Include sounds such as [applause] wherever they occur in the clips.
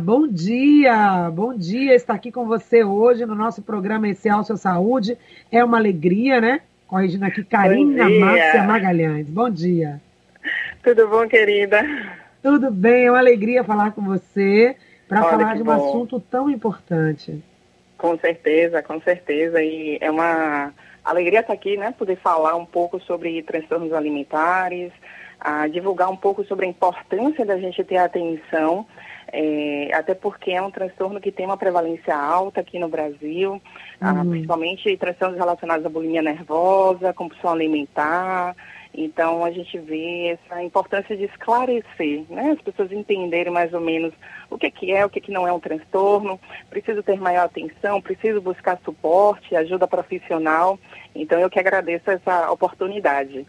Bom dia, bom dia estar aqui com você hoje no nosso programa Essencial Sua Saúde. É uma alegria, né? Corrigindo aqui, Karina Márcia Magalhães. Bom dia. Tudo bom, querida? Tudo bem, é uma alegria falar com você para falar de um bom. assunto tão importante. Com certeza, com certeza. E é uma alegria estar aqui, né? Poder falar um pouco sobre transtornos alimentares, a divulgar um pouco sobre a importância da gente ter atenção, é, até porque é um transtorno que tem uma prevalência alta aqui no Brasil, ah, uhum. principalmente transtornos relacionados à bulimia nervosa, compulsão alimentar. Então a gente vê essa importância de esclarecer, né? As pessoas entenderem mais ou menos o que, que é, o que, que não é um transtorno, preciso ter maior atenção, preciso buscar suporte, ajuda profissional. Então eu que agradeço essa oportunidade.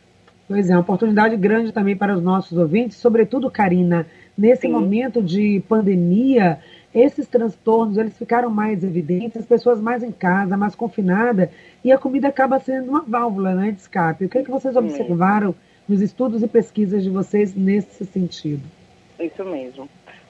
Pois é, uma oportunidade grande também para os nossos ouvintes, sobretudo, Karina, nesse Sim. momento de pandemia, esses transtornos eles ficaram mais evidentes, as pessoas mais em casa, mais confinadas, e a comida acaba sendo uma válvula né, de escape. O que, é que vocês observaram nos estudos e pesquisas de vocês nesse sentido? Isso mesmo.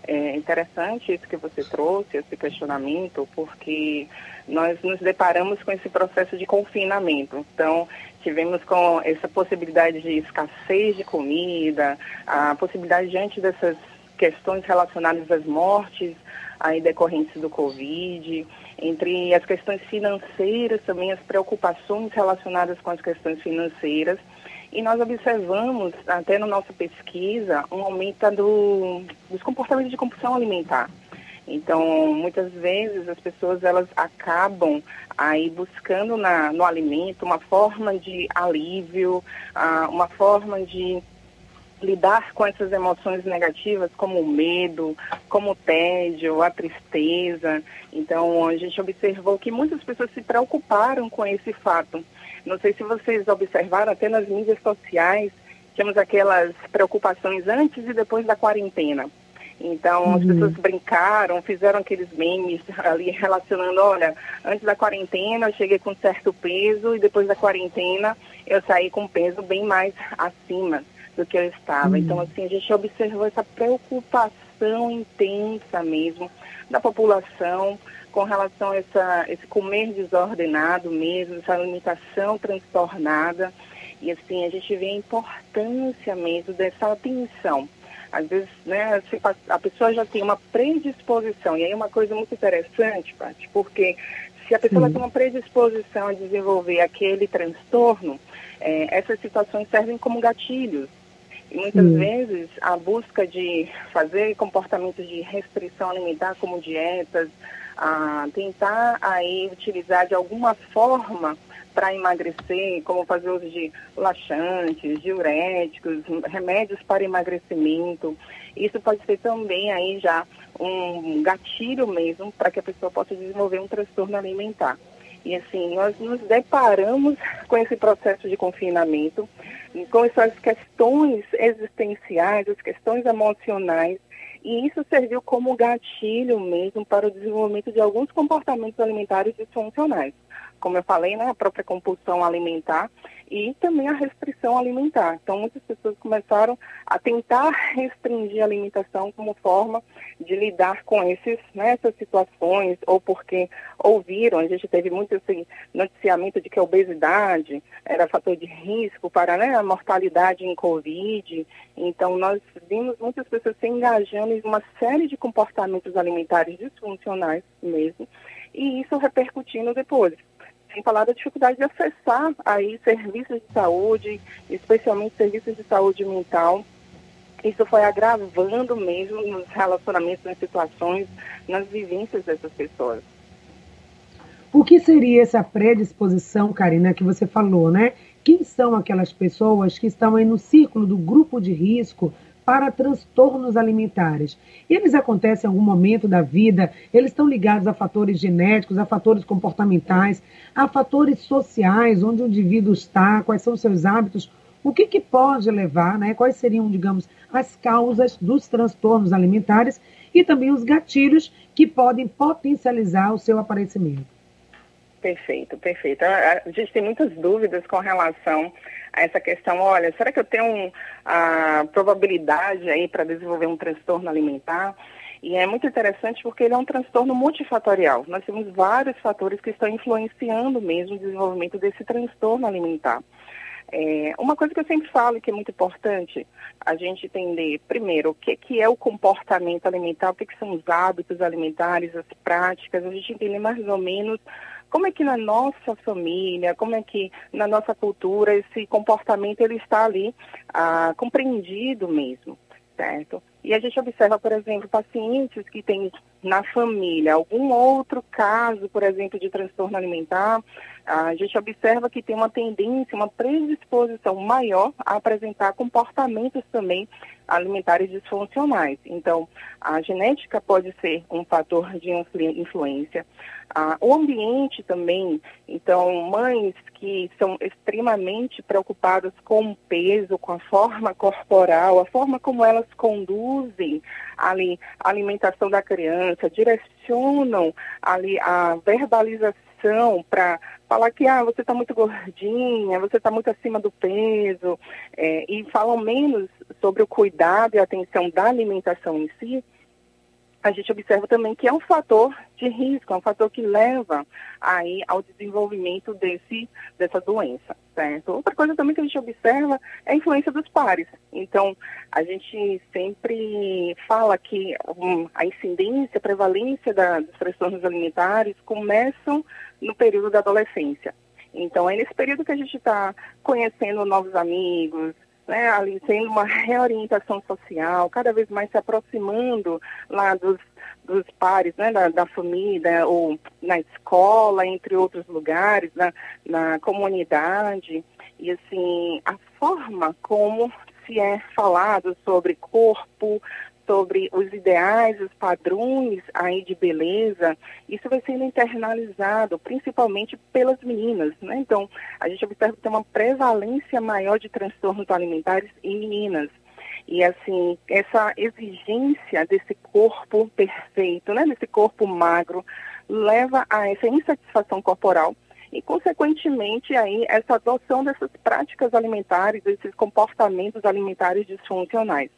É interessante isso que você trouxe, esse questionamento, porque nós nos deparamos com esse processo de confinamento. Então, tivemos com essa possibilidade de escassez de comida, a possibilidade diante dessas questões relacionadas às mortes aí decorrentes do Covid, entre as questões financeiras também, as preocupações relacionadas com as questões financeiras. E nós observamos, até na nossa pesquisa, um aumento do, dos comportamentos de compulsão alimentar. Então, muitas vezes as pessoas elas acabam aí buscando na, no alimento uma forma de alívio, ah, uma forma de lidar com essas emoções negativas, como o medo, como o tédio, a tristeza. Então, a gente observou que muitas pessoas se preocuparam com esse fato. Não sei se vocês observaram, até nas mídias sociais, temos aquelas preocupações antes e depois da quarentena. Então, uhum. as pessoas brincaram, fizeram aqueles memes ali relacionando, olha, antes da quarentena eu cheguei com certo peso e depois da quarentena eu saí com peso bem mais acima do que eu estava. Uhum. Então, assim, a gente observou essa preocupação intensa mesmo da população com relação a essa, esse comer desordenado mesmo, essa alimentação transtornada. E, assim, a gente vê a importância mesmo dessa atenção às vezes, né, a pessoa já tem uma predisposição, e aí é uma coisa muito interessante, Paty, porque se a pessoa tem uma predisposição a desenvolver aquele transtorno, é, essas situações servem como gatilhos. E muitas Sim. vezes a busca de fazer comportamentos de restrição alimentar, como dietas, a tentar aí utilizar de alguma forma para emagrecer, como fazer uso de laxantes, diuréticos, remédios para emagrecimento. Isso pode ser também aí já um gatilho mesmo para que a pessoa possa desenvolver um transtorno alimentar. E assim, nós nos deparamos [laughs] com esse processo de confinamento, com essas questões existenciais, as questões emocionais, e isso serviu como gatilho mesmo para o desenvolvimento de alguns comportamentos alimentares disfuncionais como eu falei, né, a própria compulsão alimentar e também a restrição alimentar. Então, muitas pessoas começaram a tentar restringir a alimentação como forma de lidar com esses, né, essas situações, ou porque ouviram, a gente teve muito esse noticiamento de que a obesidade era fator de risco para né, a mortalidade em Covid. Então, nós vimos muitas pessoas se engajando em uma série de comportamentos alimentares disfuncionais mesmo, e isso repercutindo depois sem falar da dificuldade de acessar aí serviços de saúde, especialmente serviços de saúde mental. Isso foi agravando mesmo nos relacionamentos, nas situações, nas vivências dessas pessoas. O que seria essa predisposição, Karina, que você falou, né? Quem são aquelas pessoas que estão aí no círculo do grupo de risco para transtornos alimentares. Eles acontecem em algum momento da vida, eles estão ligados a fatores genéticos, a fatores comportamentais, a fatores sociais, onde o indivíduo está, quais são seus hábitos, o que, que pode levar, né, quais seriam, digamos, as causas dos transtornos alimentares e também os gatilhos que podem potencializar o seu aparecimento. Perfeito, perfeito. A gente tem muitas dúvidas com relação a essa questão. Olha, será que eu tenho a probabilidade aí para desenvolver um transtorno alimentar? E é muito interessante porque ele é um transtorno multifatorial. Nós temos vários fatores que estão influenciando mesmo o desenvolvimento desse transtorno alimentar. É, uma coisa que eu sempre falo e que é muito importante, a gente entender, primeiro, o que, que é o comportamento alimentar, o que, que são os hábitos alimentares, as práticas, a gente entender mais ou menos como é que na nossa família, como é que na nossa cultura esse comportamento ele está ali ah, compreendido mesmo, certo? E a gente observa, por exemplo, pacientes que têm na família algum outro caso, por exemplo, de transtorno alimentar, a gente observa que tem uma tendência, uma predisposição maior a apresentar comportamentos também alimentares disfuncionais. Então, a genética pode ser um fator de influência. Ah, o ambiente também, então, mães que são extremamente preocupadas com o peso, com a forma corporal, a forma como elas conduzem ali a alimentação da criança, direcionam ali a verbalização para falar que ah, você está muito gordinha, você está muito acima do peso, é, e falam menos sobre o cuidado e atenção da alimentação em si, a gente observa também que é um fator de risco, é um fator que leva aí ao desenvolvimento desse, dessa doença, certo? Outra coisa também que a gente observa é a influência dos pares. Então, a gente sempre fala que um, a incidência, a prevalência da, dos transtornos alimentares começam no período da adolescência. Então, é nesse período que a gente está conhecendo novos amigos, né, ali sendo uma reorientação social, cada vez mais se aproximando lá dos, dos pares, né, da, da família, ou na escola, entre outros lugares, na, na comunidade. E, assim, a forma como se é falado sobre corpo, sobre os ideais, os padrões aí de beleza, isso vai sendo internalizado, principalmente pelas meninas, né? Então, a gente observa que tem uma prevalência maior de transtornos alimentares em meninas. E assim, essa exigência desse corpo perfeito, né, desse corpo magro, leva a essa insatisfação corporal e, consequentemente, aí essa adoção dessas práticas alimentares, desses comportamentos alimentares disfuncionais.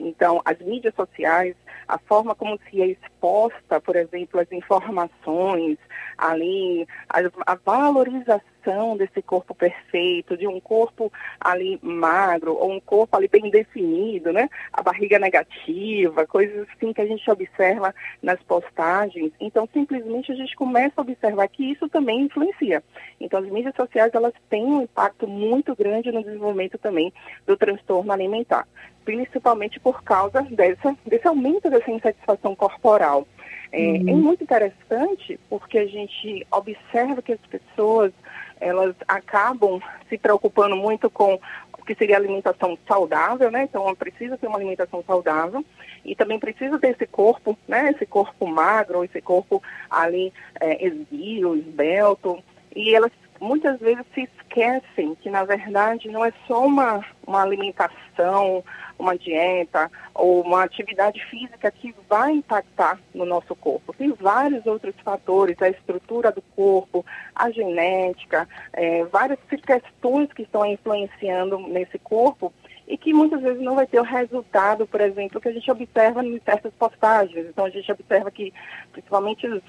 Então, as mídias sociais, a forma como se é exposta, por exemplo, as informações, ali, a, a valorização desse corpo perfeito, de um corpo ali magro, ou um corpo ali bem definido, né? A barriga negativa, coisas assim que a gente observa nas postagens. Então, simplesmente a gente começa a observar que isso também influencia. Então, as mídias sociais, elas têm um impacto muito grande no desenvolvimento também do transtorno alimentar principalmente por causa dessa, desse aumento dessa insatisfação corporal. É, uhum. é, muito interessante porque a gente observa que as pessoas elas acabam se preocupando muito com o que seria alimentação saudável, né? Então, precisa ter uma alimentação saudável e também precisa ter esse corpo, né? Esse corpo magro, esse corpo ali é, esguio, esbelto. E elas muitas vezes se esquecem que, na verdade, não é só uma, uma alimentação, uma dieta ou uma atividade física que vai impactar no nosso corpo. Tem vários outros fatores, a estrutura do corpo, a genética, é, várias questões que estão influenciando nesse corpo e que muitas vezes não vai ter o resultado, por exemplo, que a gente observa em certas postagens. Então a gente observa que, principalmente os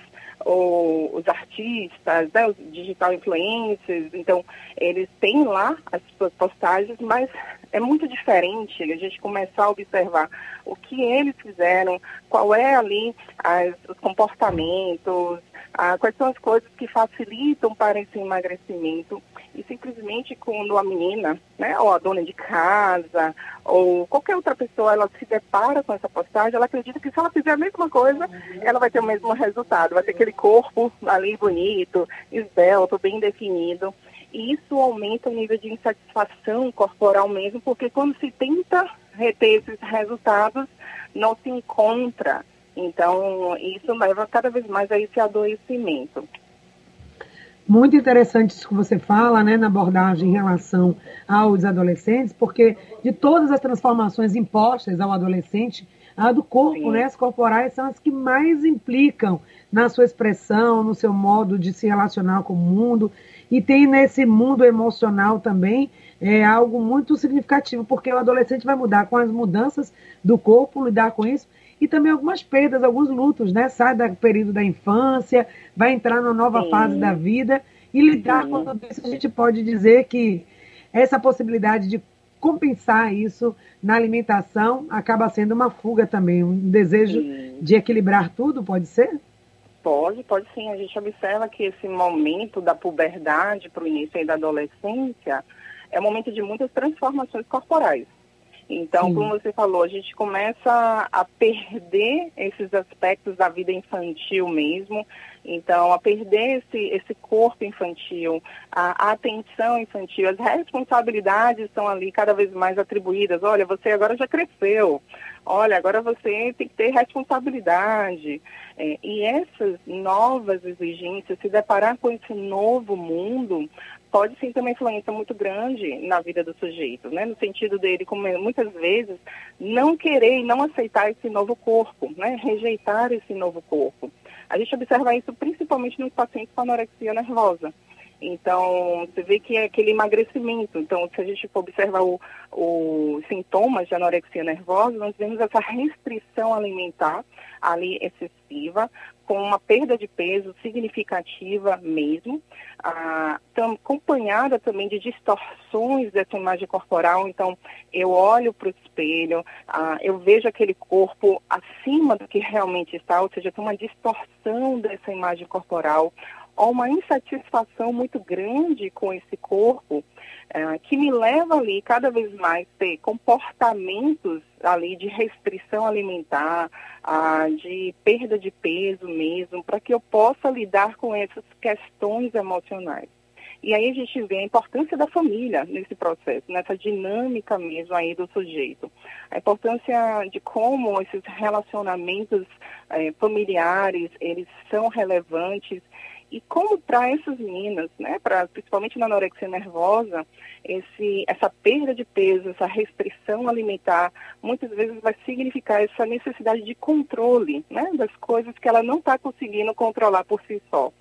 o, os artistas, né, os digital influencers, então eles têm lá as suas postagens, mas é muito diferente a gente começar a observar o que eles fizeram, qual é ali as, os comportamentos, ah, quais são as coisas que facilitam para esse emagrecimento e simplesmente quando a menina, né, ou a dona de casa, ou qualquer outra pessoa, ela se depara com essa postagem, ela acredita que se ela fizer a mesma coisa, ela vai ter o mesmo resultado, vai ter aquele corpo ali bonito, esbelto, bem definido. E isso aumenta o nível de insatisfação corporal mesmo, porque quando se tenta reter esses resultados, não se encontra. Então, isso leva cada vez mais a esse adoecimento. Muito interessante isso que você fala, né, na abordagem em relação aos adolescentes, porque de todas as transformações impostas ao adolescente, a do corpo, Sim. né, as corporais são as que mais implicam na sua expressão, no seu modo de se relacionar com o mundo. E tem nesse mundo emocional também é algo muito significativo, porque o adolescente vai mudar com as mudanças do corpo, lidar com isso, e também algumas perdas, alguns lutos, né? Sai do período da infância, vai entrar na nova Sim. fase da vida e lidar Sim. com tudo isso. A gente pode dizer que essa possibilidade de compensar isso na alimentação acaba sendo uma fuga também, um desejo sim. de equilibrar tudo, pode ser? Pode, pode sim. A gente observa que esse momento da puberdade para o início da adolescência é um momento de muitas transformações corporais. Então, Sim. como você falou, a gente começa a perder esses aspectos da vida infantil mesmo. Então, a perder esse, esse corpo infantil, a, a atenção infantil, as responsabilidades estão ali cada vez mais atribuídas. Olha, você agora já cresceu. Olha, agora você tem que ter responsabilidade. É, e essas novas exigências, se deparar com esse novo mundo, pode sim ter uma influência muito grande na vida do sujeito, né? No sentido dele, como muitas vezes, não querer e não aceitar esse novo corpo, né? Rejeitar esse novo corpo. A gente observa isso principalmente nos pacientes com anorexia nervosa. Então, você vê que é aquele emagrecimento. Então, se a gente for observar os sintomas de anorexia nervosa, nós vemos essa restrição alimentar ali excessiva, com uma perda de peso significativa mesmo, ah, acompanhada também de distorções dessa imagem corporal. Então, eu olho para o espelho, ah, eu vejo aquele corpo acima do que realmente está, ou seja, tem uma distorção dessa imagem corporal há uma insatisfação muito grande com esse corpo, é, que me leva ali cada vez mais a ter comportamentos ali de restrição alimentar, ah, de perda de peso mesmo, para que eu possa lidar com essas questões emocionais. E aí a gente vê a importância da família nesse processo, nessa dinâmica mesmo aí do sujeito. A importância de como esses relacionamentos eh, familiares, eles são relevantes e como para essas meninas, né, pra, principalmente na anorexia nervosa, esse, essa perda de peso, essa restrição alimentar, muitas vezes vai significar essa necessidade de controle né, das coisas que ela não está conseguindo controlar por si só.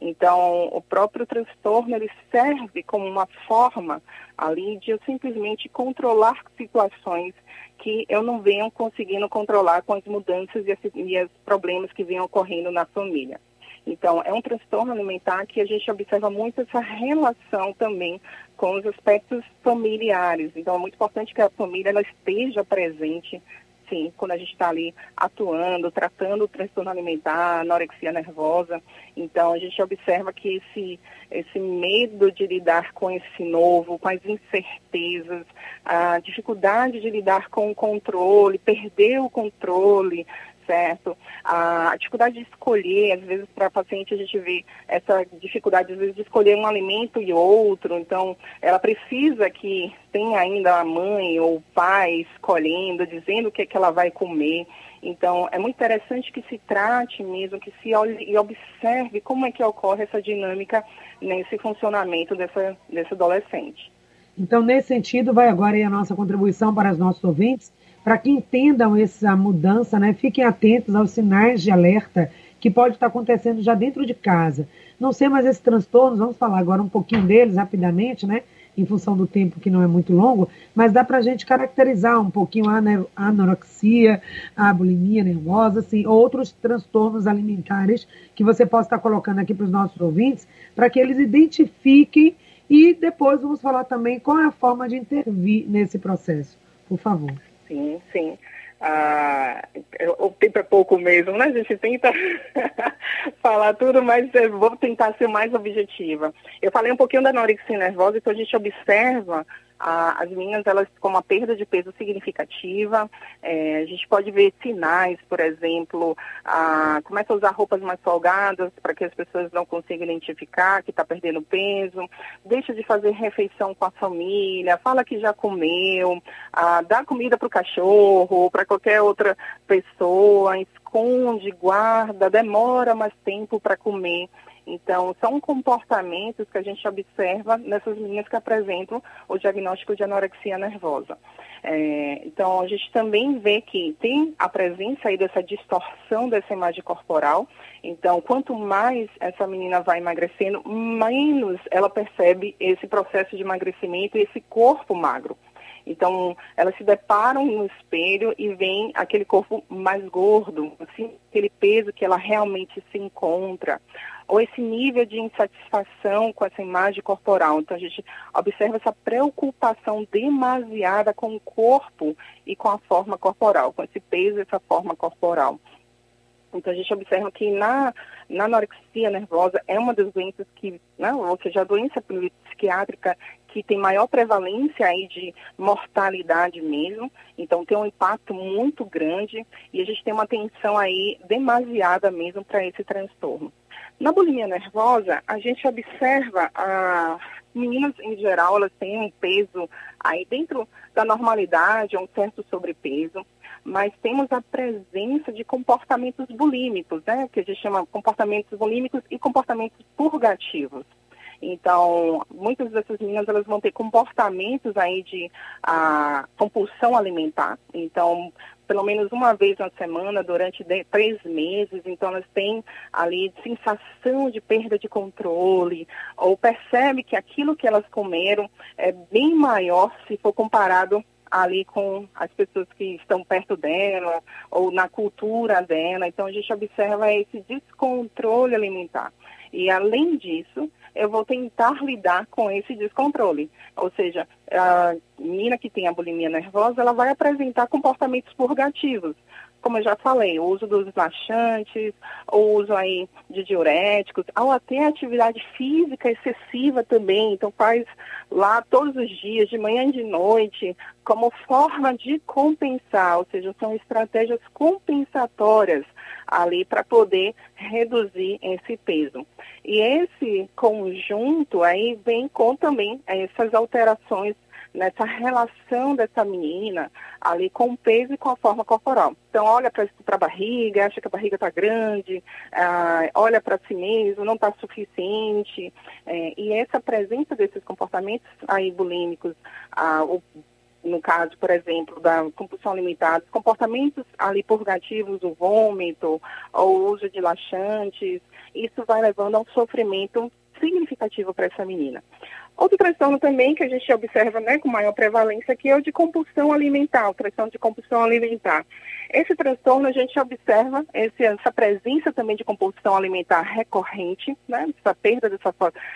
Então, o próprio transtorno ele serve como uma forma ali de eu simplesmente controlar situações que eu não venho conseguindo controlar com as mudanças e, os problemas que vêm ocorrendo na família. Então, é um transtorno alimentar que a gente observa muito essa relação também com os aspectos familiares. Então, é muito importante que a família ela esteja presente, sim, quando a gente está ali atuando, tratando o transtorno alimentar, anorexia nervosa. Então, a gente observa que esse, esse medo de lidar com esse novo, com as incertezas, a dificuldade de lidar com o controle, perder o controle, certo? A dificuldade de escolher, às vezes para paciente a gente vê essa dificuldade às vezes de escolher um alimento e outro, então ela precisa que tenha ainda a mãe ou o pai escolhendo, dizendo o que, é que ela vai comer. Então, é muito interessante que se trate mesmo, que se olhe e observe como é que ocorre essa dinâmica nesse funcionamento dessa, desse adolescente. Então, nesse sentido, vai agora a nossa contribuição para os nossos ouvintes, para que entendam essa mudança, né, fiquem atentos aos sinais de alerta que pode estar acontecendo já dentro de casa. Não sei mais esses transtornos, vamos falar agora um pouquinho deles rapidamente, né? Em função do tempo que não é muito longo, mas dá para a gente caracterizar um pouquinho a anorexia, a bulimia nervosa, assim, outros transtornos alimentares que você possa estar colocando aqui para os nossos ouvintes, para que eles identifiquem e depois vamos falar também qual é a forma de intervir nesse processo. Por favor. Sim, sim. Ah, o tempo é pouco mesmo, né? A gente tenta [laughs] falar tudo, mas vou tentar ser mais objetiva. Eu falei um pouquinho da anorexia nervosa, então a gente observa a, as meninas elas com uma perda de peso significativa. É, a gente pode ver sinais, por exemplo, a, começa a usar roupas mais folgadas para que as pessoas não consigam identificar que está perdendo peso, deixa de fazer refeição com a família, fala que já comeu, a, dá comida para o cachorro para qualquer outra pessoa, esconde, guarda, demora mais tempo para comer. Então, são comportamentos que a gente observa nessas meninas que apresentam o diagnóstico de anorexia nervosa. É, então, a gente também vê que tem a presença aí dessa distorção dessa imagem corporal. Então, quanto mais essa menina vai emagrecendo, menos ela percebe esse processo de emagrecimento e esse corpo magro. Então, elas se deparam no espelho e veem aquele corpo mais gordo, assim, aquele peso que ela realmente se encontra, ou esse nível de insatisfação com essa imagem corporal. Então, a gente observa essa preocupação demasiada com o corpo e com a forma corporal, com esse peso e essa forma corporal. Então, a gente observa que na, na anorexia nervosa é uma das doenças que, né, ou seja, a doença psiquiátrica que tem maior prevalência aí de mortalidade mesmo, então tem um impacto muito grande e a gente tem uma atenção aí demasiada mesmo para esse transtorno. Na bulimia nervosa, a gente observa a meninas em geral, elas têm um peso aí dentro da normalidade, um certo sobrepeso mas temos a presença de comportamentos bulímicos, né, que a gente chama comportamentos bulímicos e comportamentos purgativos. Então, muitas dessas meninas elas vão ter comportamentos aí de a, compulsão alimentar. Então, pelo menos uma vez na semana, durante de, três meses. Então, elas têm ali sensação de perda de controle, ou percebe que aquilo que elas comeram é bem maior se for comparado ali com as pessoas que estão perto dela ou na cultura dela. Então a gente observa esse descontrole alimentar. E além disso, eu vou tentar lidar com esse descontrole. Ou seja, a menina que tem a bulimia nervosa, ela vai apresentar comportamentos purgativos como eu já falei, o uso dos laxantes, o uso aí de diuréticos, ou até atividade física excessiva também, então faz lá todos os dias, de manhã e de noite, como forma de compensar, ou seja, são estratégias compensatórias ali para poder reduzir esse peso. E esse conjunto aí vem com também essas alterações nessa relação dessa menina ali com o peso e com a forma corporal. Então, olha para a barriga, acha que a barriga está grande, ah, olha para si mesmo, não está suficiente. É, e essa presença desses comportamentos aí bulímicos, ah, o, no caso, por exemplo, da compulsão alimentar, comportamentos ali purgativos, o vômito, ou o uso de laxantes, isso vai levando a um sofrimento significativo para essa menina. Outro transtorno também que a gente observa né, com maior prevalência que é o de compulsão alimentar, o transtorno de compulsão alimentar. Esse transtorno a gente observa esse, essa presença também de compulsão alimentar recorrente, né, essa perda dessa,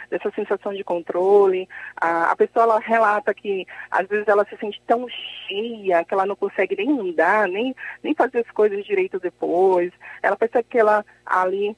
dessa sensação de controle. A, a pessoa ela relata que às vezes ela se sente tão cheia que ela não consegue nem andar, nem, nem fazer as coisas direito depois. Ela percebe que ela ali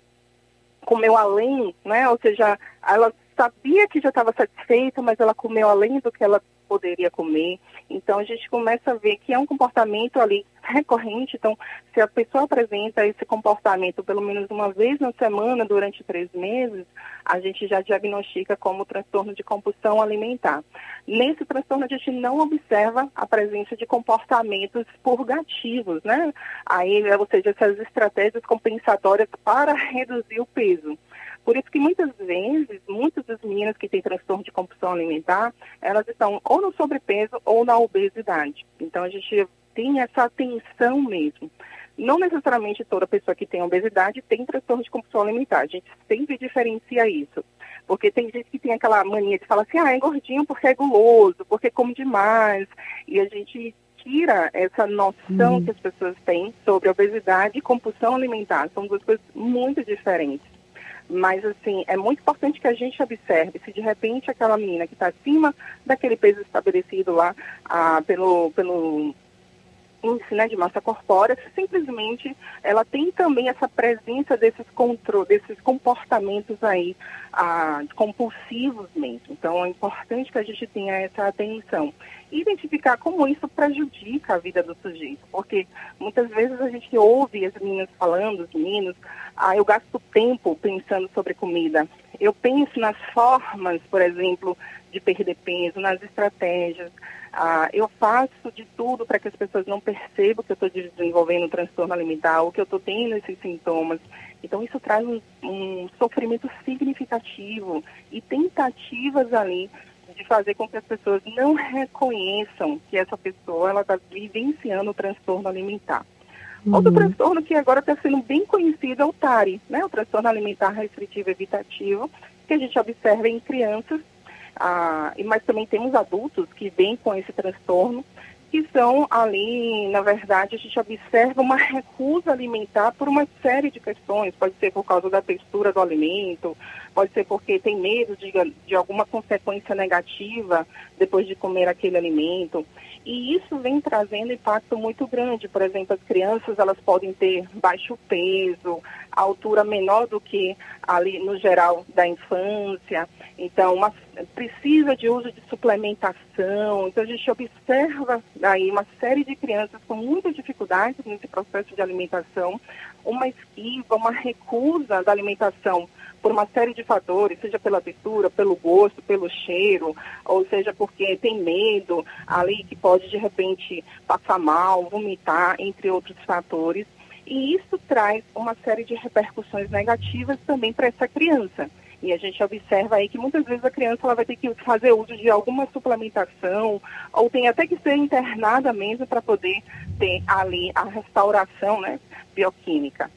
comeu além, né? Ou seja, ela sabia que já estava satisfeita, mas ela comeu além do que ela poderia comer. Então a gente começa a ver que é um comportamento ali recorrente. Então, se a pessoa apresenta esse comportamento pelo menos uma vez na semana durante três meses, a gente já diagnostica como transtorno de compulsão alimentar. Nesse transtorno a gente não observa a presença de comportamentos purgativos, né? Aí, ou seja, essas estratégias compensatórias para [laughs] reduzir o peso. Por isso que muitas vezes, muitas das meninas que têm transtorno de compulsão alimentar, elas estão ou no sobrepeso ou na obesidade. Então a gente tem essa atenção mesmo. Não necessariamente toda pessoa que tem obesidade tem transtorno de compulsão alimentar. A gente sempre diferencia isso. Porque tem gente que tem aquela mania de falar assim, ah, é gordinho porque é guloso, porque come demais. E a gente tira essa noção uhum. que as pessoas têm sobre obesidade e compulsão alimentar. São duas coisas muito diferentes. Mas, assim, é muito importante que a gente observe se de repente aquela menina que está acima daquele peso estabelecido lá ah, pelo, pelo índice né, de massa corpórea, simplesmente ela tem também essa presença desses controle, desses comportamentos aí ah, compulsivos mesmo. Então é importante que a gente tenha essa atenção. Identificar como isso prejudica a vida do sujeito, porque muitas vezes a gente ouve as meninas falando, os meninos, ah, eu gasto tempo pensando sobre comida. Eu penso nas formas, por exemplo, de perder peso, nas estratégias. Ah, eu faço de tudo para que as pessoas não percebam que eu estou desenvolvendo um transtorno alimentar ou que eu estou tendo esses sintomas. Então, isso traz um, um sofrimento significativo e tentativas ali de fazer com que as pessoas não reconheçam que essa pessoa está vivenciando o transtorno alimentar. Uhum. Outro transtorno que agora está sendo bem conhecido é o TARI, né? o transtorno alimentar restritivo evitativo, que a gente observa em crianças, ah, mas também temos adultos que vêm com esse transtorno. que são ali, na verdade, a gente observa uma recusa alimentar por uma série de questões. Pode ser por causa da textura do alimento, pode ser porque tem medo de, de alguma consequência negativa depois de comer aquele alimento. E isso vem trazendo impacto muito grande. Por exemplo, as crianças elas podem ter baixo peso, altura menor do que ali no geral da infância. Então, uma, precisa de uso de suplementação. Então, a gente observa aí uma série de crianças com muitas dificuldades nesse processo de alimentação, uma esquiva, uma recusa da alimentação por uma série de fatores, seja pela textura, pelo gosto, pelo cheiro, ou seja porque tem medo ali que pode de repente passar mal, vomitar, entre outros fatores. E isso traz uma série de repercussões negativas também para essa criança. E a gente observa aí que muitas vezes a criança ela vai ter que fazer uso de alguma suplementação, ou tem até que ser internada mesmo para poder ter ali a restauração né, bioquímica.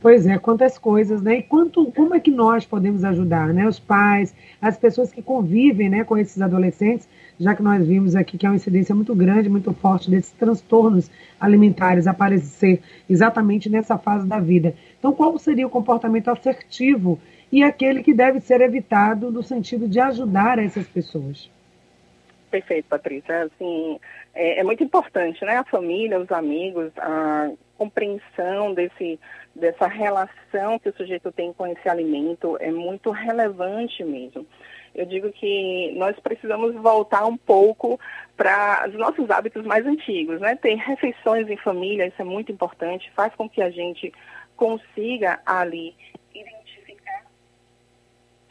Pois é, quantas coisas, né? E quanto, como é que nós podemos ajudar, né? Os pais, as pessoas que convivem né, com esses adolescentes, já que nós vimos aqui que há uma incidência muito grande, muito forte desses transtornos alimentares aparecer exatamente nessa fase da vida. Então, qual seria o comportamento assertivo e aquele que deve ser evitado no sentido de ajudar essas pessoas? Perfeito, Patrícia. Assim, é, é muito importante, né? A família, os amigos, a compreensão desse, dessa relação que o sujeito tem com esse alimento é muito relevante mesmo. Eu digo que nós precisamos voltar um pouco para os nossos hábitos mais antigos, né? Ter refeições em família, isso é muito importante, faz com que a gente consiga ali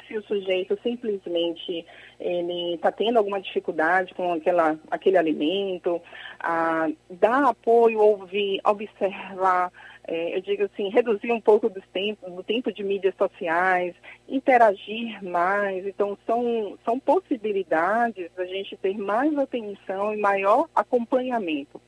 se o sujeito simplesmente ele está tendo alguma dificuldade com aquela, aquele alimento, ah, dar apoio, ouvir, observar, é, eu digo assim, reduzir um pouco dos tempos, do tempo de mídias sociais, interagir mais. Então, são, são possibilidades da gente ter mais atenção e maior acompanhamento.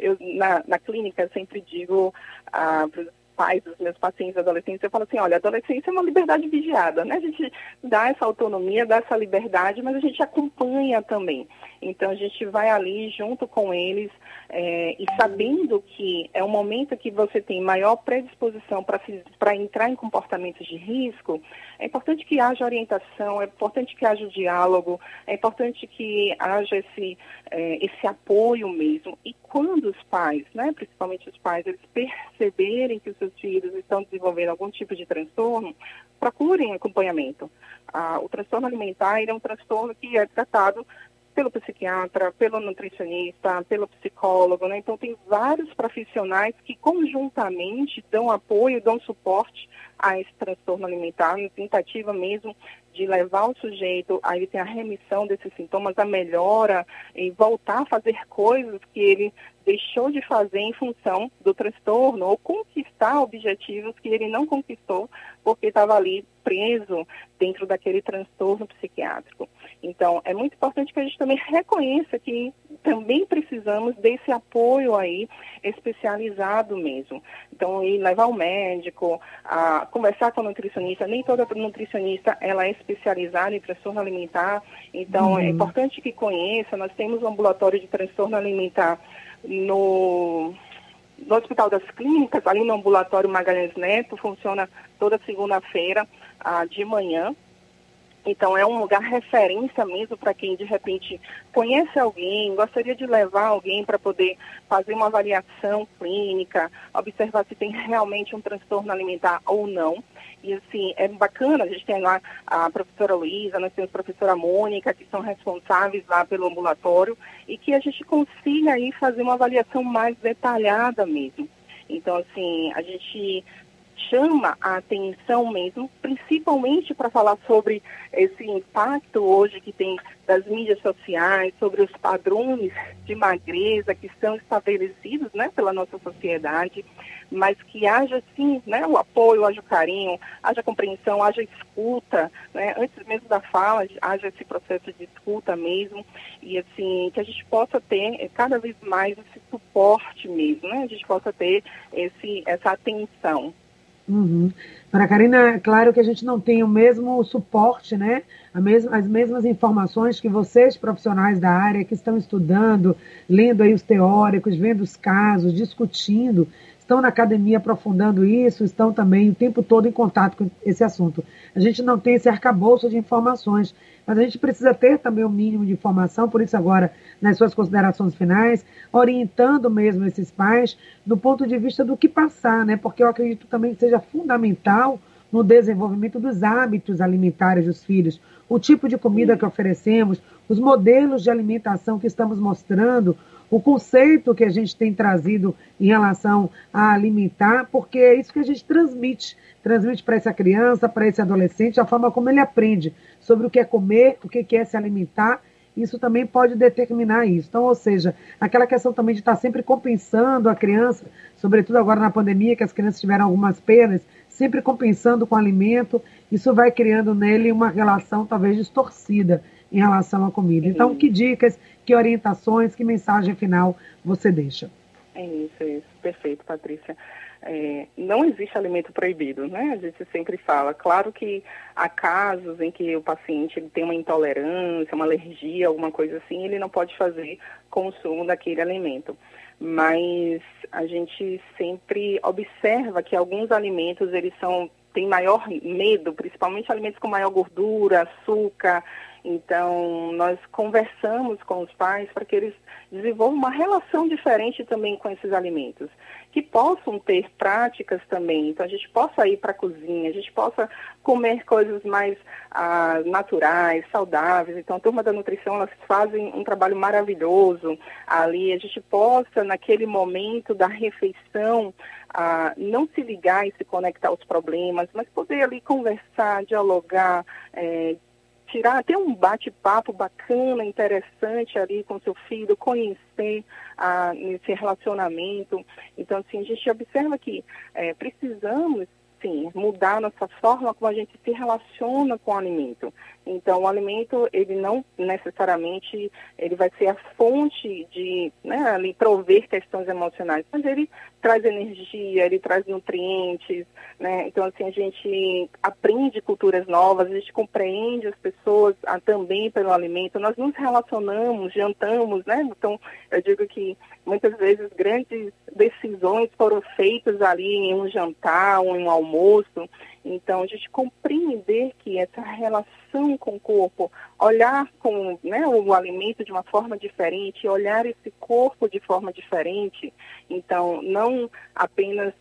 Eu, na, na clínica, sempre digo ah, para os pais dos meus pacientes adolescentes, eu falo assim, olha, adolescência é uma liberdade vigiada, né? A gente dá essa autonomia, dá essa liberdade, mas a gente acompanha também. Então a gente vai ali junto com eles é, e sabendo que é um momento que você tem maior predisposição para entrar em comportamentos de risco, é importante que haja orientação, é importante que haja o diálogo, é importante que haja esse, é, esse apoio mesmo. E quando os pais, né, principalmente os pais, eles perceberem que os seus filhos estão desenvolvendo algum tipo de transtorno, procurem acompanhamento. Ah, o transtorno alimentar é um transtorno que é tratado pelo psiquiatra, pelo nutricionista, pelo psicólogo, né? Então tem vários profissionais que conjuntamente dão apoio, dão suporte a esse transtorno alimentar, na tentativa mesmo de levar o sujeito a ele ter a remissão desses sintomas, a melhora e voltar a fazer coisas que ele deixou de fazer em função do transtorno ou conquistar objetivos que ele não conquistou porque estava ali preso dentro daquele transtorno psiquiátrico. Então, é muito importante que a gente também reconheça que também precisamos desse apoio aí especializado mesmo. Então, ir levar o médico, a conversar com o nutricionista. Nem toda nutricionista ela é especializada em transtorno alimentar. Então, é uhum. é importante que conheça. Nós temos um ambulatório de transtorno alimentar no no Hospital das Clínicas, ali no ambulatório Magalhães Neto, funciona toda segunda-feira ah, de manhã. Então, é um lugar referência mesmo para quem, de repente, conhece alguém, gostaria de levar alguém para poder fazer uma avaliação clínica, observar se tem realmente um transtorno alimentar ou não. E, assim, é bacana, a gente tem lá a professora Luísa, nós temos a professora Mônica, que são responsáveis lá pelo ambulatório, e que a gente consiga aí fazer uma avaliação mais detalhada mesmo. Então, assim, a gente chama a atenção mesmo, principalmente para falar sobre esse impacto hoje que tem das mídias sociais, sobre os padrões de magreza que são estabelecidos né, pela nossa sociedade, mas que haja sim né, o apoio, haja o carinho, haja compreensão, haja escuta, né, antes mesmo da fala, haja esse processo de escuta mesmo, e assim, que a gente possa ter eh, cada vez mais esse suporte mesmo, né, a gente possa ter esse, essa atenção. Uhum. Para Karina, é claro que a gente não tem o mesmo suporte, né? As mesmas informações que vocês, profissionais da área, que estão estudando, lendo aí os teóricos, vendo os casos, discutindo, estão na academia aprofundando isso, estão também o tempo todo em contato com esse assunto. A gente não tem esse arcabouço de informações, mas a gente precisa ter também o um mínimo de informação, por isso agora, nas suas considerações finais, orientando mesmo esses pais do ponto de vista do que passar, né? Porque eu acredito também que seja fundamental no desenvolvimento dos hábitos alimentares dos filhos, o tipo de comida que oferecemos, os modelos de alimentação que estamos mostrando, o conceito que a gente tem trazido em relação a alimentar, porque é isso que a gente transmite. Transmite para essa criança, para esse adolescente, a forma como ele aprende sobre o que é comer, o que é se alimentar. Isso também pode determinar isso. Então, ou seja, aquela questão também de estar sempre compensando a criança, sobretudo agora na pandemia, que as crianças tiveram algumas perdas, sempre compensando com alimento, isso vai criando nele uma relação talvez distorcida em relação à comida. Então, que dicas, que orientações, que mensagem final você deixa? É isso, é isso. Perfeito, Patrícia. É, não existe alimento proibido, né? A gente sempre fala. Claro que há casos em que o paciente tem uma intolerância, uma alergia, alguma coisa assim, ele não pode fazer consumo daquele alimento. Mas a gente sempre observa que alguns alimentos eles são têm maior medo, principalmente alimentos com maior gordura, açúcar, então, nós conversamos com os pais para que eles desenvolvam uma relação diferente também com esses alimentos, que possam ter práticas também. Então, a gente possa ir para a cozinha, a gente possa comer coisas mais ah, naturais, saudáveis. Então, a turma da nutrição, elas fazem um trabalho maravilhoso ali. A gente possa, naquele momento da refeição, ah, não se ligar e se conectar aos problemas, mas poder ali conversar, dialogar, é, tirar, ter um bate-papo bacana, interessante ali com seu filho, conhecer ah, esse relacionamento. Então, assim, a gente observa que é, precisamos sim, mudar nossa forma como a gente se relaciona com o alimento. Então, o alimento, ele não necessariamente, ele vai ser a fonte de, né, ali, prover questões emocionais, mas ele traz energia, ele traz nutrientes, né? Então, assim, a gente aprende culturas novas, a gente compreende as pessoas ah, também pelo alimento, nós nos relacionamos, jantamos, né? Então, eu digo que muitas vezes grandes decisões foram feitas ali em um jantar ou em um almoço, então, a gente compreender que essa relação com o corpo, olhar com né, o alimento de uma forma diferente, olhar esse corpo de forma diferente, então, não apenas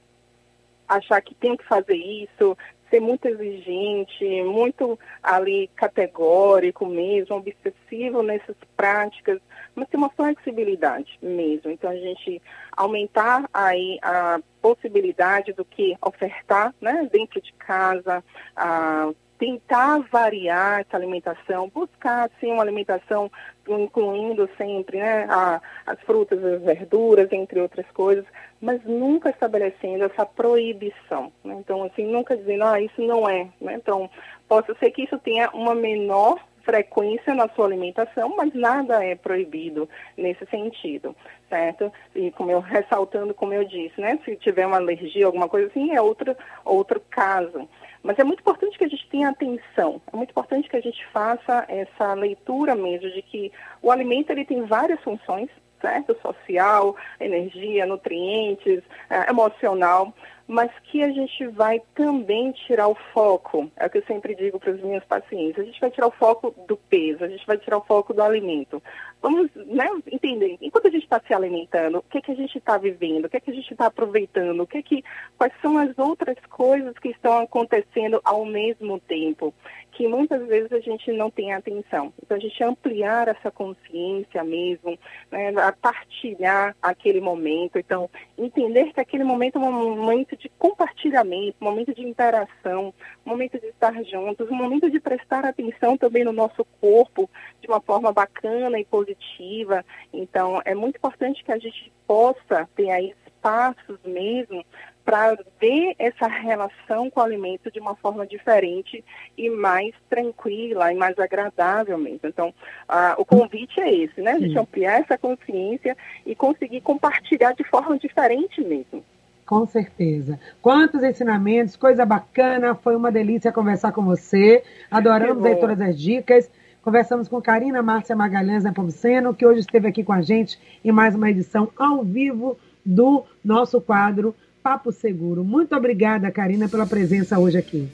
achar que tem que fazer isso, ser muito exigente, muito ali categórico mesmo, obsessivo nessas práticas, mas ter uma flexibilidade mesmo. Então a gente aumentar aí a possibilidade do que ofertar, né, dentro de casa, a tentar variar essa alimentação, buscar assim uma alimentação incluindo sempre né, a, as frutas, as verduras, entre outras coisas, mas nunca estabelecendo essa proibição. Né? Então, assim, nunca dizendo, ah, isso não é. Né? Então, possa ser que isso tenha uma menor frequência na sua alimentação, mas nada é proibido nesse sentido, certo? E como eu ressaltando, como eu disse, né? Se tiver uma alergia, alguma coisa assim, é outro, outro caso. Mas é muito importante que a gente tenha atenção, é muito importante que a gente faça essa leitura mesmo de que o alimento ele tem várias funções, certo? Social, energia, nutrientes, é, emocional, mas que a gente vai também tirar o foco, é o que eu sempre digo para os meus pacientes, a gente vai tirar o foco do peso, a gente vai tirar o foco do alimento. Vamos né, entender, enquanto a gente está se alimentando, o que, que a gente está vivendo, o que, que a gente está aproveitando, o que que, quais são as outras coisas que estão acontecendo ao mesmo tempo que muitas vezes a gente não tem atenção. Então, a gente ampliar essa consciência mesmo, né, a partilhar aquele momento. Então, entender que aquele momento é um momento de compartilhamento, momento de interação, momento de estar juntos, momento de prestar atenção também no nosso corpo de uma forma bacana e positiva. Então, é muito importante que a gente possa ter aí espaços mesmo para ver essa relação com o alimento de uma forma diferente e mais tranquila e mais agradável mesmo. Então, o convite é esse, né? A gente ampliar essa consciência e conseguir compartilhar de forma diferente mesmo. Com certeza. Quantos ensinamentos, coisa bacana, foi uma delícia conversar com você. Adoramos aí todas as dicas. Conversamos com Karina Márcia Magalhães Nepomuceno, que hoje esteve aqui com a gente em mais uma edição ao vivo do nosso quadro Papo Seguro. Muito obrigada, Karina, pela presença hoje aqui.